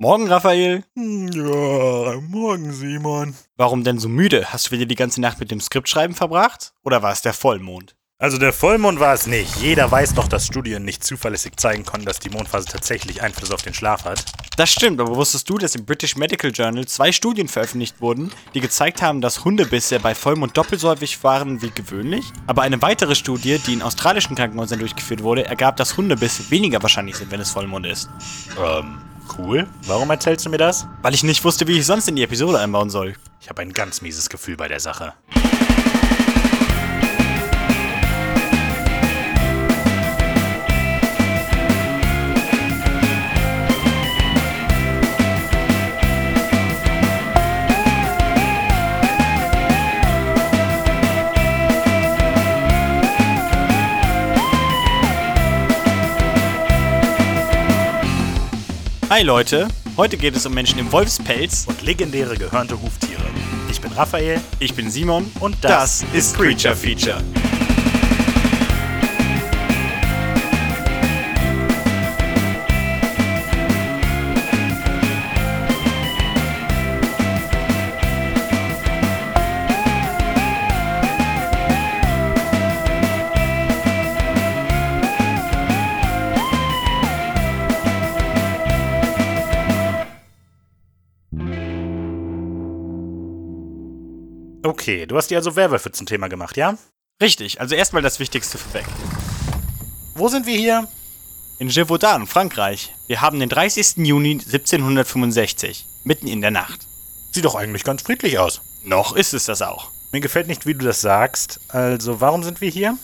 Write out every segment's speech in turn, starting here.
Morgen, Raphael. Ja, morgen, Simon. Warum denn so müde? Hast du wieder die ganze Nacht mit dem Skriptschreiben verbracht? Oder war es der Vollmond? Also der Vollmond war es nicht. Jeder weiß doch, dass Studien nicht zuverlässig zeigen konnten, dass die Mondphase tatsächlich Einfluss auf den Schlaf hat. Das stimmt, aber wusstest du, dass im British Medical Journal zwei Studien veröffentlicht wurden, die gezeigt haben, dass Hundebisse bei Vollmond doppelt so häufig waren wie gewöhnlich? Aber eine weitere Studie, die in australischen Krankenhäusern durchgeführt wurde, ergab, dass Hundebisse weniger wahrscheinlich sind, wenn es Vollmond ist. Ähm, cool. Warum erzählst du mir das? Weil ich nicht wusste, wie ich sonst in die Episode einbauen soll. Ich habe ein ganz mieses Gefühl bei der Sache. Hi Leute, heute geht es um Menschen im Wolfspelz. Und legendäre gehörnte Huftiere. Ich bin Raphael. Ich bin Simon Und das ist Creature Feature. Okay, du hast dir also Werwölfe zum Thema gemacht, ja? Richtig, also erstmal das Wichtigste vorweg. Wo sind wir hier? In Gévaudan, Frankreich. Wir haben den 30. Juni 1765, mitten in der Nacht. Sieht doch eigentlich ganz friedlich aus. Noch ist es das auch. Mir gefällt nicht, wie du das sagst. Also, warum sind wir hier?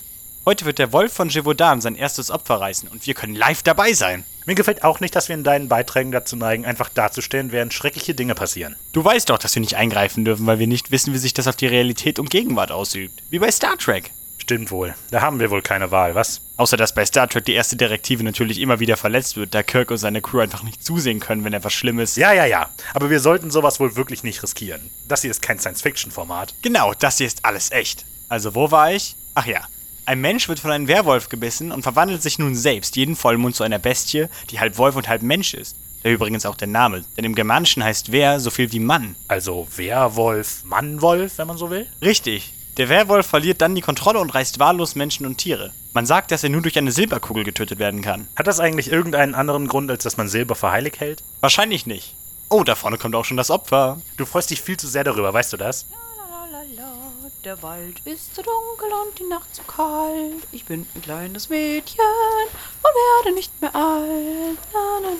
Heute wird der Wolf von Gévaudan sein erstes Opfer reißen und wir können live dabei sein. Mir gefällt auch nicht, dass wir in deinen Beiträgen dazu neigen, einfach dazustellen, während schreckliche Dinge passieren. Du weißt doch, dass wir nicht eingreifen dürfen, weil wir nicht wissen, wie sich das auf die Realität und Gegenwart ausübt. Wie bei Star Trek. Stimmt wohl. Da haben wir wohl keine Wahl, was? Außer dass bei Star Trek die erste Direktive natürlich immer wieder verletzt wird, da Kirk und seine Crew einfach nicht zusehen können, wenn etwas Schlimmes. Ja, ja, ja. Aber wir sollten sowas wohl wirklich nicht riskieren. Das hier ist kein Science-Fiction-Format. Genau, das hier ist alles echt. Also wo war ich? Ach ja. Ein Mensch wird von einem Werwolf gebissen und verwandelt sich nun selbst jeden Vollmond zu einer Bestie, die halb Wolf und halb Mensch ist. Der übrigens auch der Name, denn im Germanischen heißt Wer so viel wie Mann. Also Werwolf, Mannwolf, wenn man so will. Richtig. Der Werwolf verliert dann die Kontrolle und reißt wahllos Menschen und Tiere. Man sagt, dass er nur durch eine Silberkugel getötet werden kann. Hat das eigentlich irgendeinen anderen Grund, als dass man Silber für heilig hält? Wahrscheinlich nicht. Oh, da vorne kommt auch schon das Opfer. Du freust dich viel zu sehr darüber, weißt du das? Der Wald ist so dunkel und die Nacht so kalt. Ich bin ein kleines Mädchen und werde nicht mehr alt. Na, na,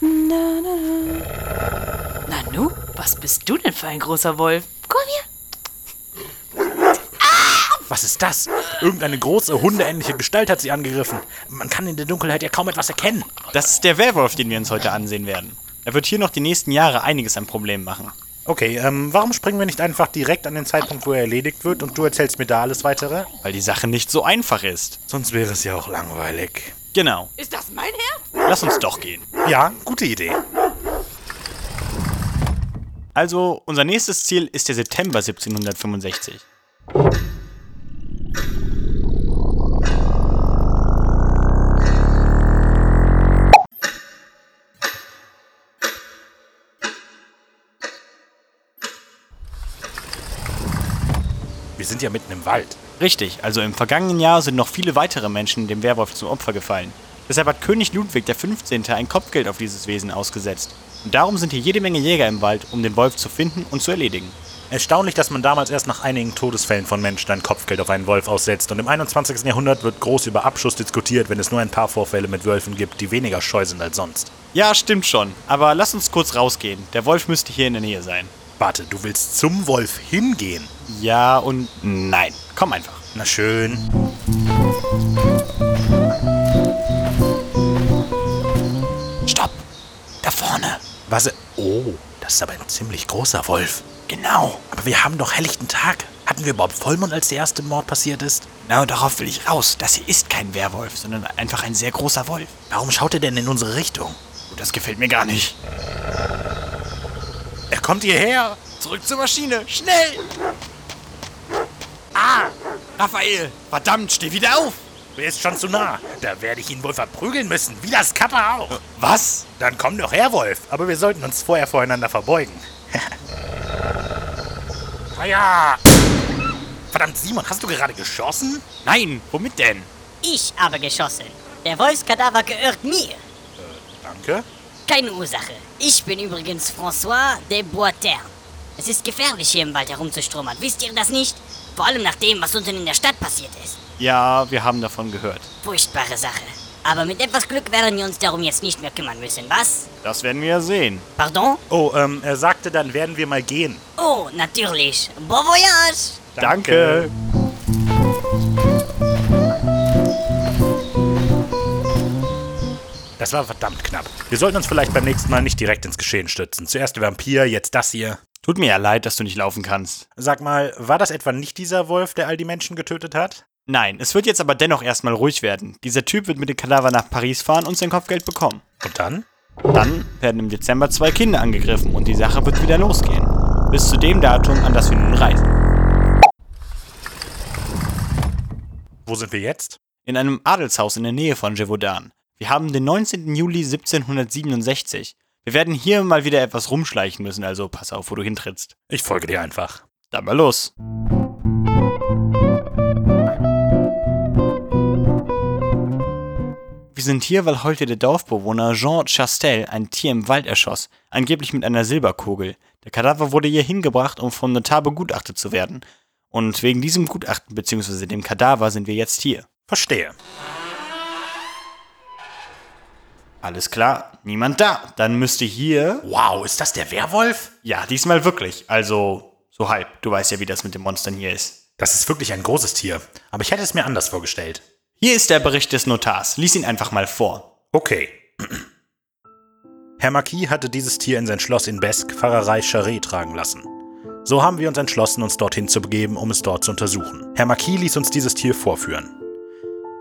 na, na, na. Nanu, was bist du denn für ein großer Wolf? Komm her. Was ist das? Irgendeine große, hundeähnliche Gestalt hat sie angegriffen. Man kann in der Dunkelheit ja kaum etwas erkennen. Das ist der Werwolf, den wir uns heute ansehen werden. Er wird hier noch die nächsten Jahre einiges an Problemen machen. Okay, ähm, warum springen wir nicht einfach direkt an den Zeitpunkt, wo er erledigt wird und du erzählst mir da alles weitere? Weil die Sache nicht so einfach ist. Sonst wäre es ja auch langweilig. Genau. Ist das mein Herz? Lass uns doch gehen. Ja, gute Idee. Also, unser nächstes Ziel ist der September 1765. ja mitten im Wald. Richtig, also im vergangenen Jahr sind noch viele weitere Menschen dem Werwolf zum Opfer gefallen. Deshalb hat König Ludwig XV. ein Kopfgeld auf dieses Wesen ausgesetzt. Und darum sind hier jede Menge Jäger im Wald, um den Wolf zu finden und zu erledigen. Erstaunlich, dass man damals erst nach einigen Todesfällen von Menschen ein Kopfgeld auf einen Wolf aussetzt. Und im 21. Jahrhundert wird groß über Abschuss diskutiert, wenn es nur ein paar Vorfälle mit Wölfen gibt, die weniger scheu sind als sonst. Ja, stimmt schon. Aber lass uns kurz rausgehen. Der Wolf müsste hier in der Nähe sein. Warte, du willst zum Wolf hingehen? Ja und nein. Komm einfach. Na schön. Stopp! Da vorne. Was? Oh, das ist aber ein ziemlich großer Wolf. Genau. Aber wir haben doch helllichten Tag. Hatten wir überhaupt Vollmond, als der erste Mord passiert ist? Genau darauf will ich raus. Das hier ist kein Werwolf, sondern einfach ein sehr großer Wolf. Warum schaut er denn in unsere Richtung? Das gefällt mir gar nicht. Kommt hierher. Zurück zur Maschine. Schnell! Ah! Raphael! Verdammt, steh wieder auf! Er ist schon zu nah. Da werde ich ihn wohl verprügeln müssen, wie das Kappa auch. Was? Dann komm doch her, Wolf. Aber wir sollten uns vorher voreinander verbeugen. Feuer! Verdammt, Simon, hast du gerade geschossen? Nein, womit denn? Ich habe geschossen. Der Wolfskadaver gehört mir. Danke. Keine Ursache. Ich bin übrigens François de Boitern. Es ist gefährlich, hier im Wald herumzustromern. Wisst ihr das nicht? Vor allem nach dem, was unten in der Stadt passiert ist. Ja, wir haben davon gehört. Furchtbare Sache. Aber mit etwas Glück werden wir uns darum jetzt nicht mehr kümmern müssen, was? Das werden wir ja sehen. Pardon? Oh, ähm, er sagte, dann werden wir mal gehen. Oh, natürlich. Bon voyage! Danke. Das war verdammt knapp. Wir sollten uns vielleicht beim nächsten Mal nicht direkt ins Geschehen stützen. Zuerst der Vampir, jetzt das hier. Tut mir ja leid, dass du nicht laufen kannst. Sag mal, war das etwa nicht dieser Wolf, der all die Menschen getötet hat? Nein, es wird jetzt aber dennoch erstmal ruhig werden. Dieser Typ wird mit dem Kadaver nach Paris fahren und sein Kopfgeld bekommen. Und dann? Dann werden im Dezember zwei Kinder angegriffen und die Sache wird wieder losgehen. Bis zu dem Datum, an das wir nun reisen. Wo sind wir jetzt? In einem Adelshaus in der Nähe von Gévaudan. Wir haben den 19. Juli 1767. Wir werden hier mal wieder etwas rumschleichen müssen, also pass auf, wo du hintrittst. Ich folge dir einfach. Dann mal los. Wir sind hier, weil heute der Dorfbewohner Jean Chastel ein Tier im Wald erschoss, angeblich mit einer Silberkugel. Der Kadaver wurde hier hingebracht, um vom Notar begutachtet zu werden. Und wegen diesem Gutachten bzw. dem Kadaver sind wir jetzt hier. Verstehe. Alles klar, niemand da. Dann müsste hier. Wow, ist das der Werwolf? Ja, diesmal wirklich. Also, so halb. Du weißt ja, wie das mit den Monstern hier ist. Das ist wirklich ein großes Tier. Aber ich hätte es mir anders vorgestellt. Hier ist der Bericht des Notars. Lies ihn einfach mal vor. Okay. Herr Marquis hatte dieses Tier in sein Schloss in Besque, Pfarrerei Charret, tragen lassen. So haben wir uns entschlossen, uns dorthin zu begeben, um es dort zu untersuchen. Herr Marquis ließ uns dieses Tier vorführen.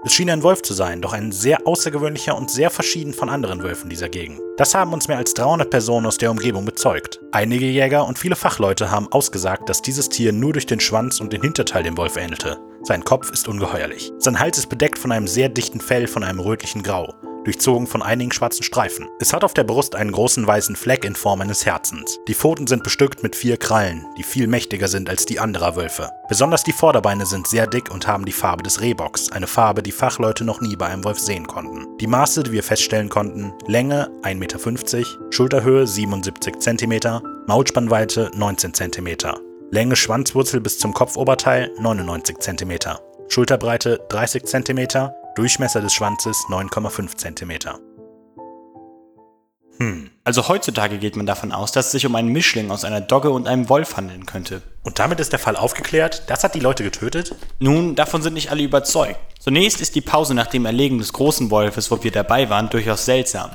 Es schien ein Wolf zu sein, doch ein sehr außergewöhnlicher und sehr verschieden von anderen Wölfen dieser Gegend. Das haben uns mehr als 300 Personen aus der Umgebung bezeugt. Einige Jäger und viele Fachleute haben ausgesagt, dass dieses Tier nur durch den Schwanz und den Hinterteil dem Wolf ähnelte. Sein Kopf ist ungeheuerlich. Sein Hals ist bedeckt von einem sehr dichten Fell von einem rötlichen Grau durchzogen von einigen schwarzen Streifen. Es hat auf der Brust einen großen weißen Fleck in Form eines Herzens. Die Pfoten sind bestückt mit vier Krallen, die viel mächtiger sind als die anderer Wölfe. Besonders die Vorderbeine sind sehr dick und haben die Farbe des Rehbocks, eine Farbe, die Fachleute noch nie bei einem Wolf sehen konnten. Die Maße, die wir feststellen konnten, Länge 1,50 Meter, Schulterhöhe 77 cm, Maulspannweite 19 cm. Länge Schwanzwurzel bis zum Kopfoberteil 99 cm. Schulterbreite 30 cm, Durchmesser des Schwanzes 9,5 cm. Hm. Also heutzutage geht man davon aus, dass es sich um einen Mischling aus einer Dogge und einem Wolf handeln könnte. Und damit ist der Fall aufgeklärt? Das hat die Leute getötet? Nun, davon sind nicht alle überzeugt. Zunächst ist die Pause nach dem Erlegen des großen Wolfes, wo wir dabei waren, durchaus seltsam.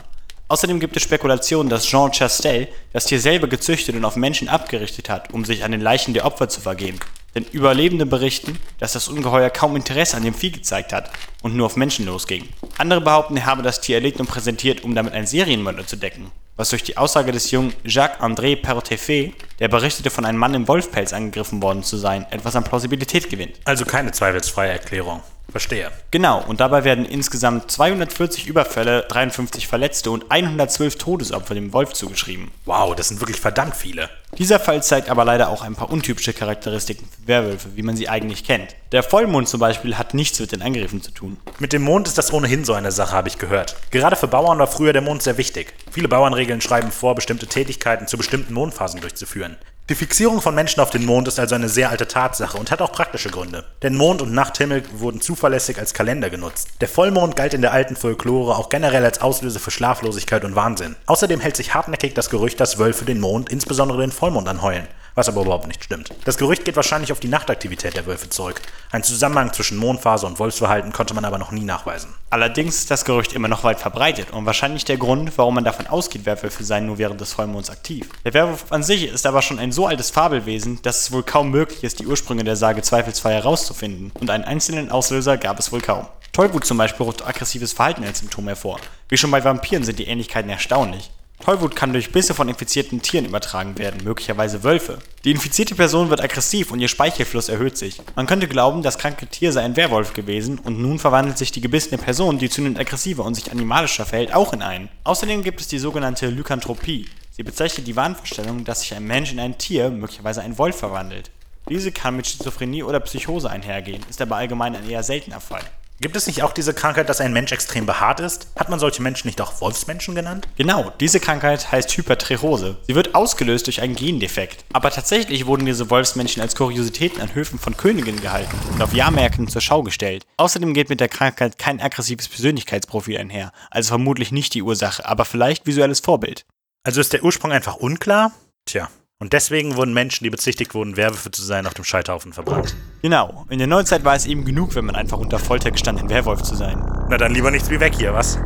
Außerdem gibt es Spekulationen, dass Jean Chastel das Tier selber gezüchtet und auf Menschen abgerichtet hat, um sich an den Leichen der Opfer zu vergehen. Denn Überlebende berichten, dass das Ungeheuer kaum Interesse an dem Vieh gezeigt hat und nur auf Menschen losging. Andere behaupten, er habe das Tier erlegt und präsentiert, um damit einen Serienmörder zu decken. Was durch die Aussage des jungen Jacques-André Pertefet, der berichtete, von einem Mann im Wolfpelz angegriffen worden zu sein, etwas an Plausibilität gewinnt. Also keine zweifelsfreie Erklärung. Verstehe. Genau, und dabei werden insgesamt 240 Überfälle, 53 Verletzte und 112 Todesopfer dem Wolf zugeschrieben. Wow, das sind wirklich verdammt viele. Dieser Fall zeigt aber leider auch ein paar untypische Charakteristiken für Werwölfe, wie man sie eigentlich kennt. Der Vollmond zum Beispiel hat nichts mit den Angriffen zu tun. Mit dem Mond ist das ohnehin so eine Sache, habe ich gehört. Gerade für Bauern war früher der Mond sehr wichtig. Viele Bauernregeln schreiben vor, bestimmte Tätigkeiten zu bestimmten Mondphasen durchzuführen. Die Fixierung von Menschen auf den Mond ist also eine sehr alte Tatsache und hat auch praktische Gründe. Denn Mond und Nachthimmel wurden zuverlässig als Kalender genutzt. Der Vollmond galt in der alten Folklore auch generell als Auslöser für Schlaflosigkeit und Wahnsinn. Außerdem hält sich hartnäckig das Gerücht, dass Wölfe den Mond, insbesondere den Vollmond, anheulen was aber überhaupt nicht stimmt. Das Gerücht geht wahrscheinlich auf die Nachtaktivität der Wölfe zurück. Ein Zusammenhang zwischen Mondphase und Wolfsverhalten konnte man aber noch nie nachweisen. Allerdings ist das Gerücht immer noch weit verbreitet und wahrscheinlich der Grund, warum man davon ausgeht, Werwölfe seien nur während des Vollmonds aktiv. Der Werwolf an sich ist aber schon ein so altes Fabelwesen, dass es wohl kaum möglich ist, die Ursprünge der Sage zweifelsfrei herauszufinden und einen einzelnen Auslöser gab es wohl kaum. Tollwut zum Beispiel ruft aggressives Verhalten als Symptom hervor. Wie schon bei Vampiren sind die Ähnlichkeiten erstaunlich. Tollwut kann durch Bisse von infizierten Tieren übertragen werden, möglicherweise Wölfe. Die infizierte Person wird aggressiv und ihr Speichelfluss erhöht sich. Man könnte glauben, das kranke Tier sei ein Werwolf gewesen und nun verwandelt sich die gebissene Person, die zunehmend aggressiver und sich animalischer verhält, auch in einen. Außerdem gibt es die sogenannte Lykanthropie. Sie bezeichnet die Wahnvorstellung, dass sich ein Mensch in ein Tier, möglicherweise ein Wolf, verwandelt. Diese kann mit Schizophrenie oder Psychose einhergehen, ist aber allgemein ein eher seltener Fall. Gibt es nicht auch diese Krankheit, dass ein Mensch extrem behaart ist? Hat man solche Menschen nicht auch Wolfsmenschen genannt? Genau, diese Krankheit heißt Hypertrichose. Sie wird ausgelöst durch einen Gendefekt. Aber tatsächlich wurden diese Wolfsmenschen als Kuriositäten an Höfen von Königinnen gehalten und auf Jahrmärkten zur Schau gestellt. Außerdem geht mit der Krankheit kein aggressives Persönlichkeitsprofil einher, also vermutlich nicht die Ursache, aber vielleicht visuelles Vorbild. Also ist der Ursprung einfach unklar? Tja. Und deswegen wurden Menschen, die bezichtigt wurden, Werwölfe zu sein, auf dem Scheiterhaufen verbrannt. Genau, in der Neuzeit war es eben genug, wenn man einfach unter Folter gestand, ein Werwolf zu sein. Na dann lieber nichts wie weg hier, was?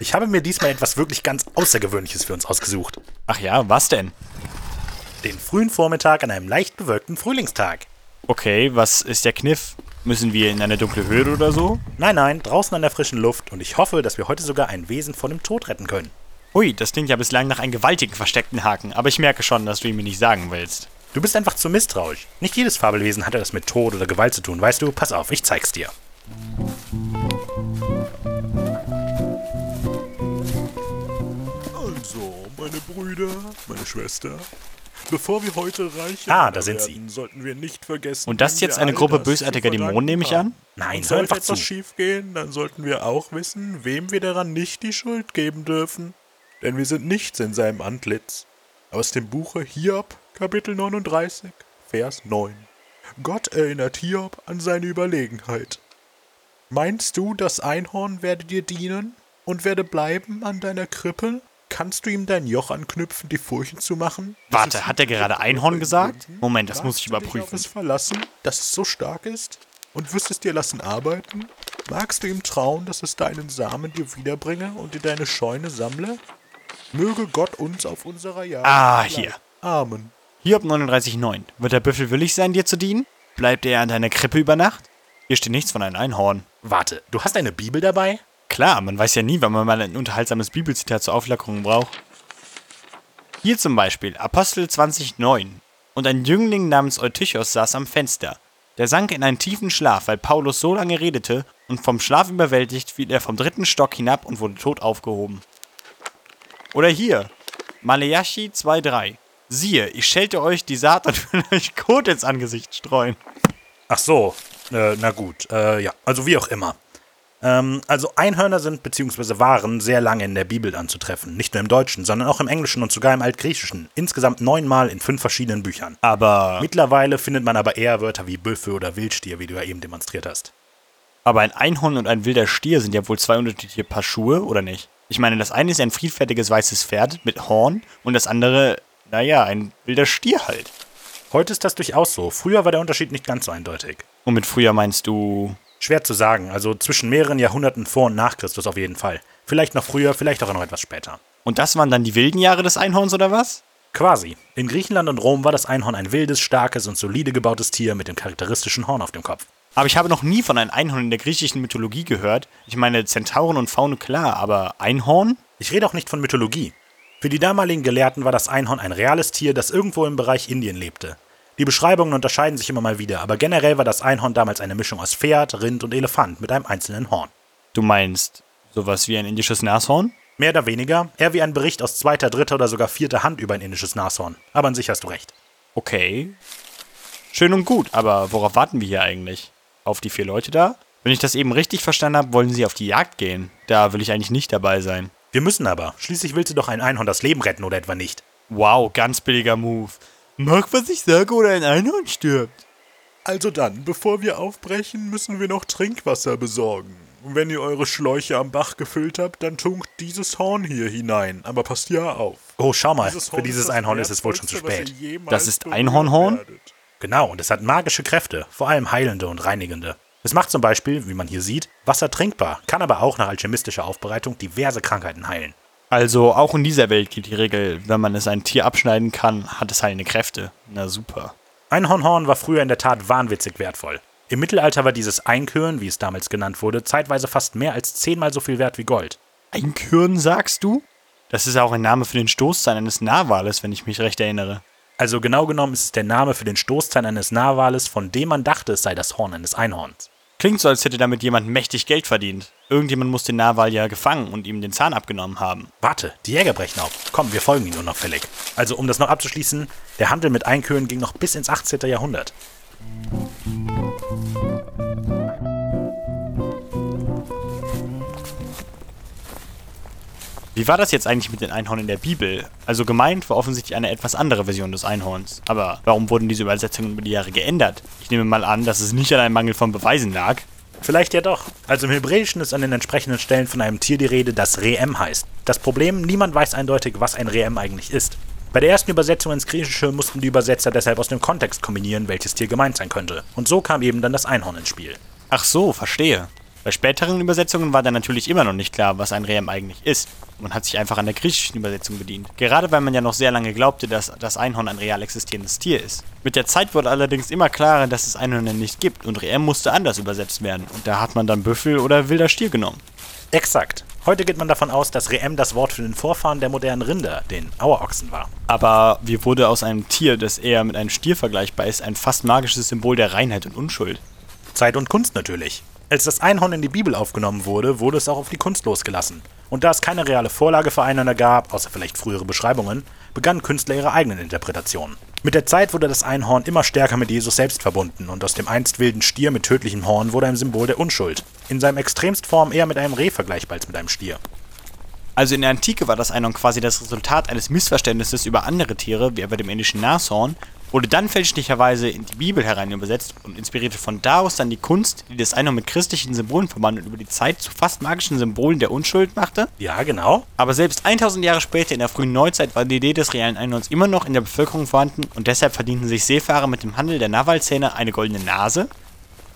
Ich habe mir diesmal etwas wirklich ganz Außergewöhnliches für uns ausgesucht. Ach ja, was denn? Den frühen Vormittag an einem leicht bewölkten Frühlingstag. Okay, was ist der Kniff? Müssen wir in eine dunkle Höhle oder so? Nein, nein, draußen an der frischen Luft und ich hoffe, dass wir heute sogar ein Wesen vor dem Tod retten können. Ui, das klingt ja bislang nach einem gewaltigen versteckten Haken, aber ich merke schon, dass du ihn mir nicht sagen willst. Du bist einfach zu misstrauisch. Nicht jedes Fabelwesen hat etwas mit Tod oder Gewalt zu tun, weißt du? Pass auf, ich zeig's dir. Also, meine Brüder, meine Schwester. Bevor wir heute reich Ah, da sind werden, sollten wir nicht vergessen. Und das ist jetzt eine Gruppe bösartiger Dämonen, nehme ich an? Nein, sollte einfach etwas zu. schief gehen, dann sollten wir auch wissen, wem wir daran nicht die Schuld geben dürfen. Denn wir sind nichts in seinem Antlitz. Aus dem Buche Hiob, Kapitel 39, Vers 9. Gott erinnert Hiob an seine Überlegenheit. Meinst du, das Einhorn werde dir dienen und werde bleiben an deiner Krippe? Kannst du ihm dein Joch anknüpfen, die Furchen zu machen? Warte, hat er gerade Einhorn gesagt? Moment, das muss ich Magst du dich auf überprüfen. es verlassen, dass es so stark ist? Und wirst es dir lassen arbeiten? Magst du ihm trauen, dass es deinen Samen dir wiederbringe und dir deine Scheune sammle? Möge Gott uns auf unserer Jagd. Ah, hier. Amen. Hiob 39,9. Wird der Büffel willig sein, dir zu dienen? Bleibt er an deiner Krippe über Nacht? Hier steht nichts von einem Einhorn. Warte, du hast eine Bibel dabei? Klar, man weiß ja nie, wann man mal ein unterhaltsames Bibelzitat zur Auflockerung braucht. Hier zum Beispiel, Apostel 20,9. Und ein Jüngling namens Eutychos saß am Fenster. Der sank in einen tiefen Schlaf, weil Paulus so lange redete, und vom Schlaf überwältigt fiel er vom dritten Stock hinab und wurde tot aufgehoben. Oder hier, Maleachi 2,3. Siehe, ich schelte euch die Saat und will euch Kot ins Angesicht streuen. Ach so, äh, na gut, äh, ja, also wie auch immer. Ähm, also Einhörner sind bzw. waren sehr lange in der Bibel anzutreffen. Nicht nur im Deutschen, sondern auch im Englischen und sogar im Altgriechischen. Insgesamt neunmal in fünf verschiedenen Büchern. Aber, Mittlerweile findet man aber eher Wörter wie Büffel oder Wildstier, wie du ja eben demonstriert hast. aber ein Einhorn und ein wilder Stier sind ja wohl zwei unterschiedliche Paar Schuhe, oder nicht? Ich meine, das eine ist ein friedfertiges weißes Pferd mit Horn und das andere, naja, ein wilder Stier halt. Heute ist das durchaus so. Früher war der Unterschied nicht ganz so eindeutig. Und mit früher meinst du. Schwer zu sagen, also zwischen mehreren Jahrhunderten vor und nach Christus auf jeden Fall. Vielleicht noch früher, vielleicht auch noch etwas später. Und das waren dann die wilden Jahre des Einhorns, oder was? Quasi. In Griechenland und Rom war das Einhorn ein wildes, starkes und solide gebautes Tier mit dem charakteristischen Horn auf dem Kopf. Aber ich habe noch nie von einem Einhorn in der griechischen Mythologie gehört. Ich meine, Zentauren und Faune klar, aber Einhorn? Ich rede auch nicht von Mythologie. Für die damaligen Gelehrten war das Einhorn ein reales Tier, das irgendwo im Bereich Indien lebte. Die Beschreibungen unterscheiden sich immer mal wieder, aber generell war das Einhorn damals eine Mischung aus Pferd, Rind und Elefant mit einem einzelnen Horn. Du meinst sowas wie ein indisches Nashorn? Mehr oder weniger, eher wie ein Bericht aus zweiter, dritter oder sogar vierter Hand über ein indisches Nashorn. Aber an sich hast du recht. Okay. Schön und gut, aber worauf warten wir hier eigentlich? Auf die vier Leute da? Wenn ich das eben richtig verstanden habe, wollen sie auf die Jagd gehen. Da will ich eigentlich nicht dabei sein. Wir müssen aber. Schließlich willst du doch ein Einhorn das Leben retten oder etwa nicht. Wow, ganz billiger Move. Mag, was ich sage, oder ein Einhorn stirbt. Also dann, bevor wir aufbrechen, müssen wir noch Trinkwasser besorgen. Und wenn ihr eure Schläuche am Bach gefüllt habt, dann tunkt dieses Horn hier hinein. Aber passt ja auf. Oh, schau mal, Dieses für dieses Einhorn ist es wohl schon zu spät. Das ist Einhornhorn? werdet. Genau, und es hat magische Kräfte, vor allem heilende und reinigende. Es macht zum Beispiel, wie man hier sieht, Wasser trinkbar, kann aber auch nach alchemistischer Aufbereitung diverse Krankheiten heilen. Also, auch in dieser Welt gilt die Regel, wenn man es ein Tier abschneiden kann, hat es heilende Kräfte. Na super. Einhornhorn war früher in der Tat wahnwitzig wertvoll. Im Mittelalter war dieses Einkörn, wie es damals genannt wurde, zeitweise fast mehr als zehnmal so viel wert wie Gold. Einkürn, sagst du? Das ist ja auch ein Name für den Stoßzahn eines Narwales, wenn ich mich recht erinnere. Also genau genommen ist es der Name für den Stoßzahn eines Narwales, von dem man dachte, es sei das Horn eines Einhorns. Klingt so, als hätte damit jemand mächtig Geld verdient. Irgendjemand muss den Narwal ja gefangen und ihm den Zahn abgenommen haben. Warte, die Jäger brechen auf. Komm, wir folgen ihnen unauffällig. Also, um das noch abzuschließen, der Handel mit Einköhen ging noch bis ins 18. Jahrhundert. Wie war das jetzt eigentlich mit den Einhorn in der Bibel? Also gemeint war offensichtlich eine etwas andere Version des Einhorns. Aber warum wurden diese Übersetzungen über die Jahre geändert? Ich nehme mal an, dass es nicht an einem Mangel von Beweisen lag. Vielleicht ja doch. Also im Hebräischen ist an den entsprechenden Stellen von einem Tier die Rede, das Reem heißt. Das Problem, niemand weiß eindeutig, was ein Reem eigentlich ist. Bei der ersten Übersetzung ins Griechische mussten die Übersetzer deshalb aus dem Kontext kombinieren, welches Tier gemeint sein könnte. Und so kam eben dann das Einhorn ins Spiel. Ach so, verstehe. Bei späteren Übersetzungen war dann natürlich immer noch nicht klar, was ein Reem eigentlich ist. Man hat sich einfach an der griechischen Übersetzung bedient. Gerade weil man ja noch sehr lange glaubte, dass das Einhorn ein real existierendes Tier ist. Mit der Zeit wurde allerdings immer klarer, dass es Einhörner nicht gibt und Reem musste anders übersetzt werden. Und da hat man dann Büffel oder wilder Stier genommen. Exakt. Heute geht man davon aus, dass Reem das Wort für den Vorfahren der modernen Rinder, den Auerochsen, war. Aber wie wurde aus einem Tier, das eher mit einem Stier vergleichbar ist, ein fast magisches Symbol der Reinheit und Unschuld? Zeit und Kunst natürlich. Als das Einhorn in die Bibel aufgenommen wurde, wurde es auch auf die Kunst losgelassen. Und da es keine reale Vorlage für Einhörner gab, außer vielleicht frühere Beschreibungen, begannen Künstler ihre eigenen Interpretationen. Mit der Zeit wurde das Einhorn immer stärker mit Jesus selbst verbunden und aus dem einst wilden Stier mit tödlichem Horn wurde ein Symbol der Unschuld. In seinem Extremstform eher mit einem Reh vergleichbar als mit einem Stier. Also in der Antike war das Einhorn quasi das Resultat eines Missverständnisses über andere Tiere, wie etwa dem indischen Nashorn, wurde dann fälschlicherweise in die Bibel herein übersetzt und inspirierte von da aus dann die Kunst, die das Einhorn mit christlichen Symbolen verband und über die Zeit zu fast magischen Symbolen der Unschuld machte. Ja, genau. Aber selbst 1000 Jahre später in der frühen Neuzeit war die Idee des realen Einhorns immer noch in der Bevölkerung vorhanden und deshalb verdienten sich Seefahrer mit dem Handel der Nawalzähne eine goldene Nase.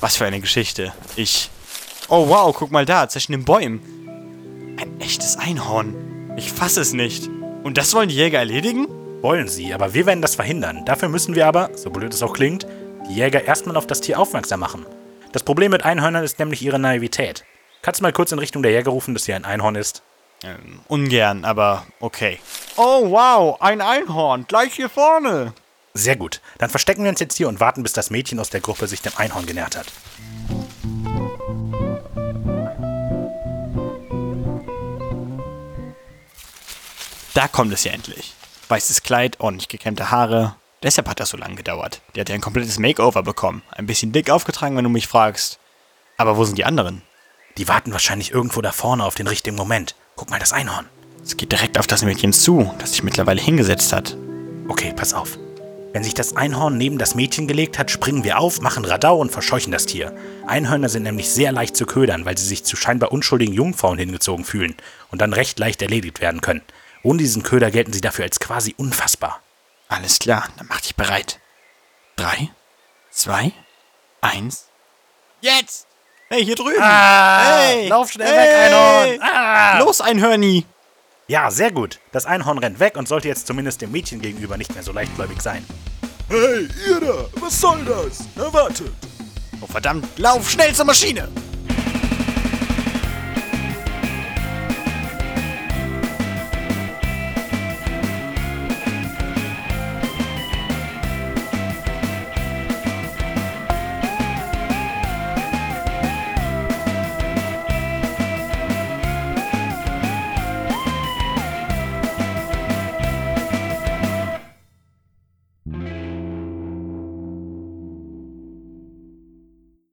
Was für eine Geschichte. Ich. Oh wow, guck mal da, zwischen den Bäumen. Ein echtes Einhorn. Ich fasse es nicht. Und das wollen die Jäger erledigen? Wollen sie, aber wir werden das verhindern. Dafür müssen wir aber, so blöd es auch klingt, die Jäger erstmal auf das Tier aufmerksam machen. Das Problem mit Einhörnern ist nämlich ihre Naivität. Kannst du mal kurz in Richtung der Jäger rufen, dass hier ein Einhorn ist? Ähm, ungern, aber okay. Oh wow, ein Einhorn, gleich hier vorne. Sehr gut. Dann verstecken wir uns jetzt hier und warten, bis das Mädchen aus der Gruppe sich dem Einhorn genähert hat. Da kommt es ja endlich. Weißes Kleid, ordentlich gekämmte Haare. Deshalb hat das so lange gedauert. Der hat ja ein komplettes Makeover bekommen. Ein bisschen dick aufgetragen, wenn du mich fragst. Aber wo sind die anderen? Die warten wahrscheinlich irgendwo da vorne auf den richtigen Moment. Guck mal, das Einhorn. Es geht direkt auf das Mädchen zu, das sich mittlerweile hingesetzt hat. Okay, pass auf. Wenn sich das Einhorn neben das Mädchen gelegt hat, springen wir auf, machen Radau und verscheuchen das Tier. Einhörner sind nämlich sehr leicht zu ködern, weil sie sich zu scheinbar unschuldigen Jungfrauen hingezogen fühlen und dann recht leicht erledigt werden können. Ohne diesen Köder gelten sie dafür als quasi unfassbar. Alles klar, dann mach dich bereit. Drei, zwei, eins. Jetzt! Hey, hier drüben! Ah, hey! lauf schnell hey! weg, Einhorn! Ah! Los, Einhörni! Ja, sehr gut. Das Einhorn rennt weg und sollte jetzt zumindest dem Mädchen gegenüber nicht mehr so leichtgläubig sein. Hey, ihr da, was soll das? Na wartet. Oh verdammt, lauf schnell zur Maschine!